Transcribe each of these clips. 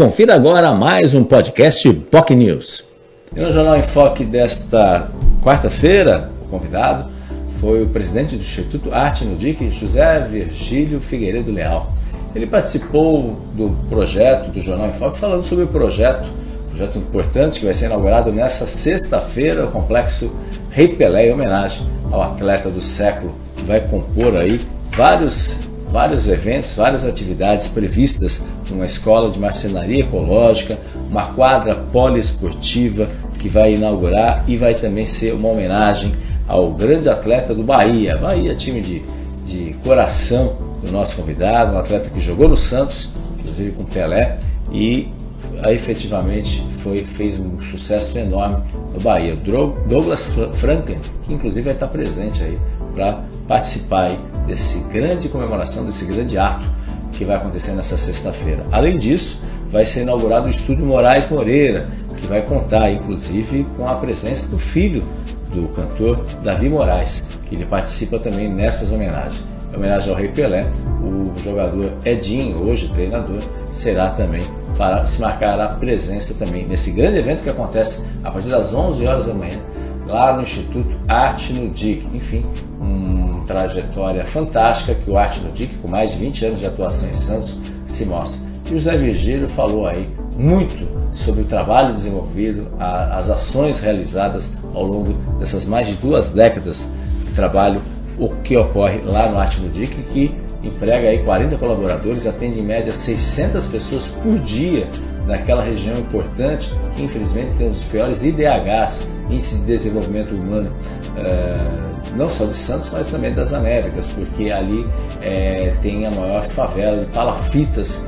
Confira agora mais um podcast POC News. E no Jornal em Foque desta quarta-feira, o convidado foi o presidente do Instituto Arte no DIC, José Virgílio Figueiredo Leal. Ele participou do projeto do Jornal em Foque, falando sobre o projeto, projeto importante que vai ser inaugurado nesta sexta-feira, o complexo Rei Pelé, em homenagem ao atleta do século, que vai compor aí vários vários eventos, várias atividades previstas numa escola de marcenaria ecológica, uma quadra poliesportiva que vai inaugurar e vai também ser uma homenagem ao grande atleta do Bahia. Bahia, time de, de coração do nosso convidado, um atleta que jogou no Santos, inclusive com Pelé, e efetivamente foi, fez um sucesso enorme no Bahia. Douglas Franklin, que inclusive vai estar presente aí para participar desse grande comemoração, desse grande ato que vai acontecer nessa sexta-feira. Além disso, vai ser inaugurado o Estúdio Moraes Moreira, que vai contar, inclusive, com a presença do filho do cantor Davi Moraes, que ele participa também nessas homenagens. Em homenagem ao Rei Pelé, o jogador Edinho, hoje treinador, será também para se marcar a presença também nesse grande evento que acontece a partir das 11 horas da manhã lá no Instituto Arte no DIC. Enfim, uma trajetória fantástica que o Arte no DIC, com mais de 20 anos de atuação em Santos, se mostra. E o José Virgílio falou aí muito sobre o trabalho desenvolvido, as ações realizadas ao longo dessas mais de duas décadas de trabalho, o que ocorre lá no Arte no DIC, que emprega aí 40 colaboradores, atende em média 600 pessoas por dia naquela região importante que infelizmente tem os piores IDHs, Índice de Desenvolvimento Humano, uh, não só de Santos, mas também das Américas, porque ali uh, tem a maior favela de palafitas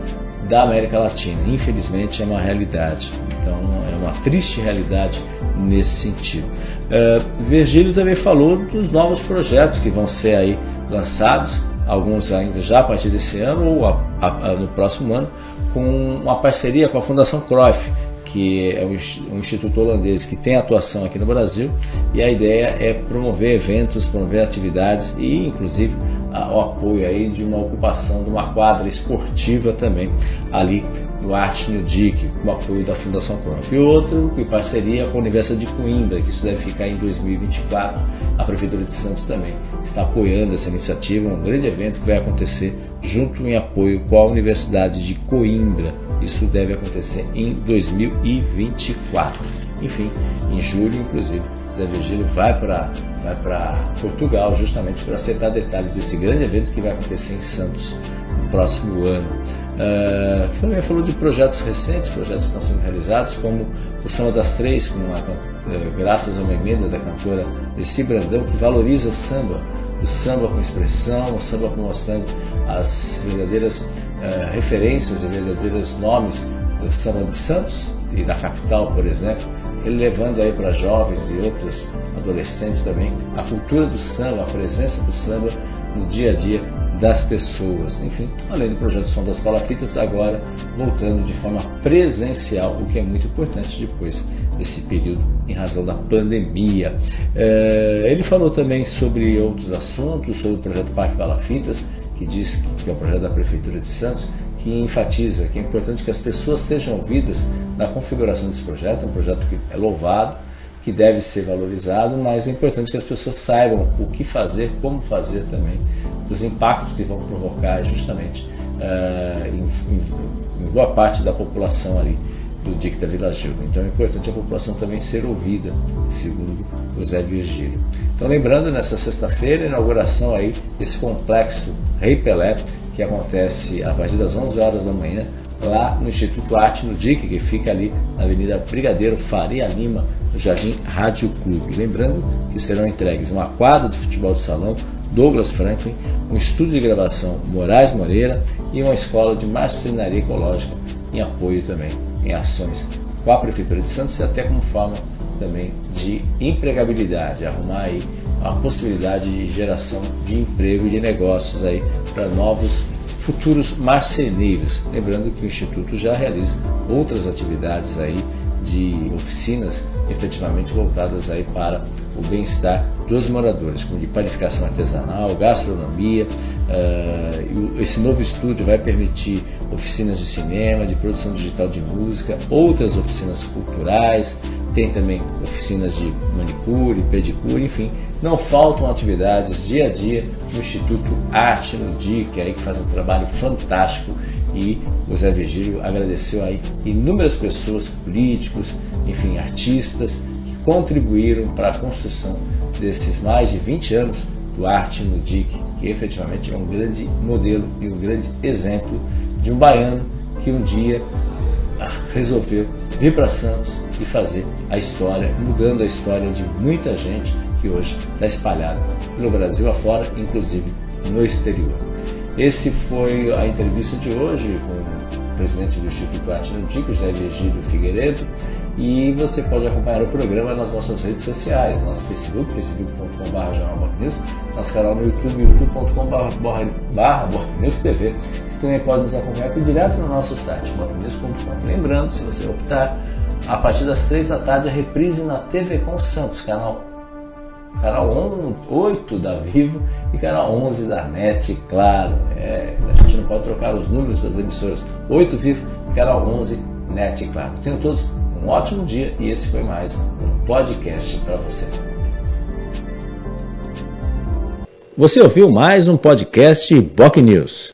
da América Latina. Infelizmente é uma realidade. Então é uma triste realidade nesse sentido. Uh, Virgílio também falou dos novos projetos que vão ser aí lançados, alguns ainda já a partir desse ano ou a, a, no próximo ano, com uma parceria com a Fundação Cruyff, que é um instituto holandês que tem atuação aqui no Brasil, e a ideia é promover eventos, promover atividades e, inclusive, o apoio aí de uma ocupação de uma quadra esportiva também ali no Arte no DIC, com o apoio da Fundação Cruyff. E outro, em parceria com a Universidade de Coimbra, que isso deve ficar em 2024. A Prefeitura de Santos também está apoiando essa iniciativa, um grande evento que vai acontecer junto em apoio com a Universidade de Coimbra. Isso deve acontecer em 2024. Enfim, em julho, inclusive, Zé Virgílio vai para vai para Portugal justamente para acertar detalhes desse grande evento que vai acontecer em Santos no próximo ano. Uh, também falou de projetos recentes, projetos que estão sendo realizados, como o Samba das Três, com a, uh, graças a uma emenda da cantora Essi Brandão, que valoriza o samba, o samba com expressão, o samba mostrando as verdadeiras uh, referências e verdadeiros nomes do samba de Santos e da capital, por exemplo, ele levando aí para jovens e outros adolescentes também a cultura do samba, a presença do samba no dia a dia das pessoas. Enfim, além do projeto Som das Palafitas, agora voltando de forma presencial, o que é muito importante depois desse período em razão da pandemia. É, ele falou também sobre outros assuntos, sobre o projeto Parque Palafitas, que diz que é um projeto da Prefeitura de Santos, que enfatiza que é importante que as pessoas sejam ouvidas na configuração desse projeto, um projeto que é louvado, que deve ser valorizado, mas é importante que as pessoas saibam o que fazer, como fazer também, os impactos que vão provocar justamente uh, em, em, em, boa parte da população ali do DIC da Vila Gilda. Então é importante a população também ser ouvida, segundo José Virgílio. Então lembrando, nessa sexta-feira, inauguração aí desse complexo Rei Pelé, que acontece a partir das 11 horas da manhã, lá no Instituto Arte no DIC, que fica ali na Avenida Brigadeiro Faria Lima, Jardim Rádio Clube. Lembrando que serão entregues uma quadra de futebol de salão, Douglas Franklin, um estúdio de gravação Moraes Moreira e uma escola de marcenaria ecológica em apoio também em ações com a Prefeitura de Santos e até como forma também de empregabilidade, arrumar aí a possibilidade de geração de emprego e de negócios aí para novos futuros marceneiros. Lembrando que o Instituto já realiza outras atividades aí de oficinas efetivamente voltadas aí para o bem-estar dos moradores, como de panificação artesanal, gastronomia. Uh, esse novo estúdio vai permitir oficinas de cinema, de produção digital de música, outras oficinas culturais, tem também oficinas de manicure, pedicure, enfim, não faltam atividades dia a dia no Instituto Arte no DIC, aí que faz um trabalho fantástico e o Zé Virgílio agradeceu aí inúmeras pessoas, políticos, enfim, artistas, que contribuíram para a construção desses mais de 20 anos do Arte no DIC, que efetivamente é um grande modelo e um grande exemplo de um baiano que um dia resolveu vir para Santos e fazer a história, mudando a história de muita gente que hoje está espalhada pelo Brasil afora, inclusive no exterior. Esse foi a entrevista de hoje com o presidente do Instituto Arte Antigo, José Virgílio Figueiredo, e você pode acompanhar o programa nas nossas redes sociais, nosso Facebook, facebook.com.br nosso canal no YouTube, youtube.com.br TV. Você também pode nos acompanhar aqui direto no nosso site, bocnews.com. Lembrando, se você optar, a partir das três da tarde, a reprise na TV com Santos, canal canal 8 da Vivo e canal 11 da NET, claro. É, a gente não pode trocar os números das emissoras 8 Vivo e canal 11 NET, claro. Tenham todos um ótimo dia e esse foi mais um podcast para você. Você ouviu mais um podcast Boc News.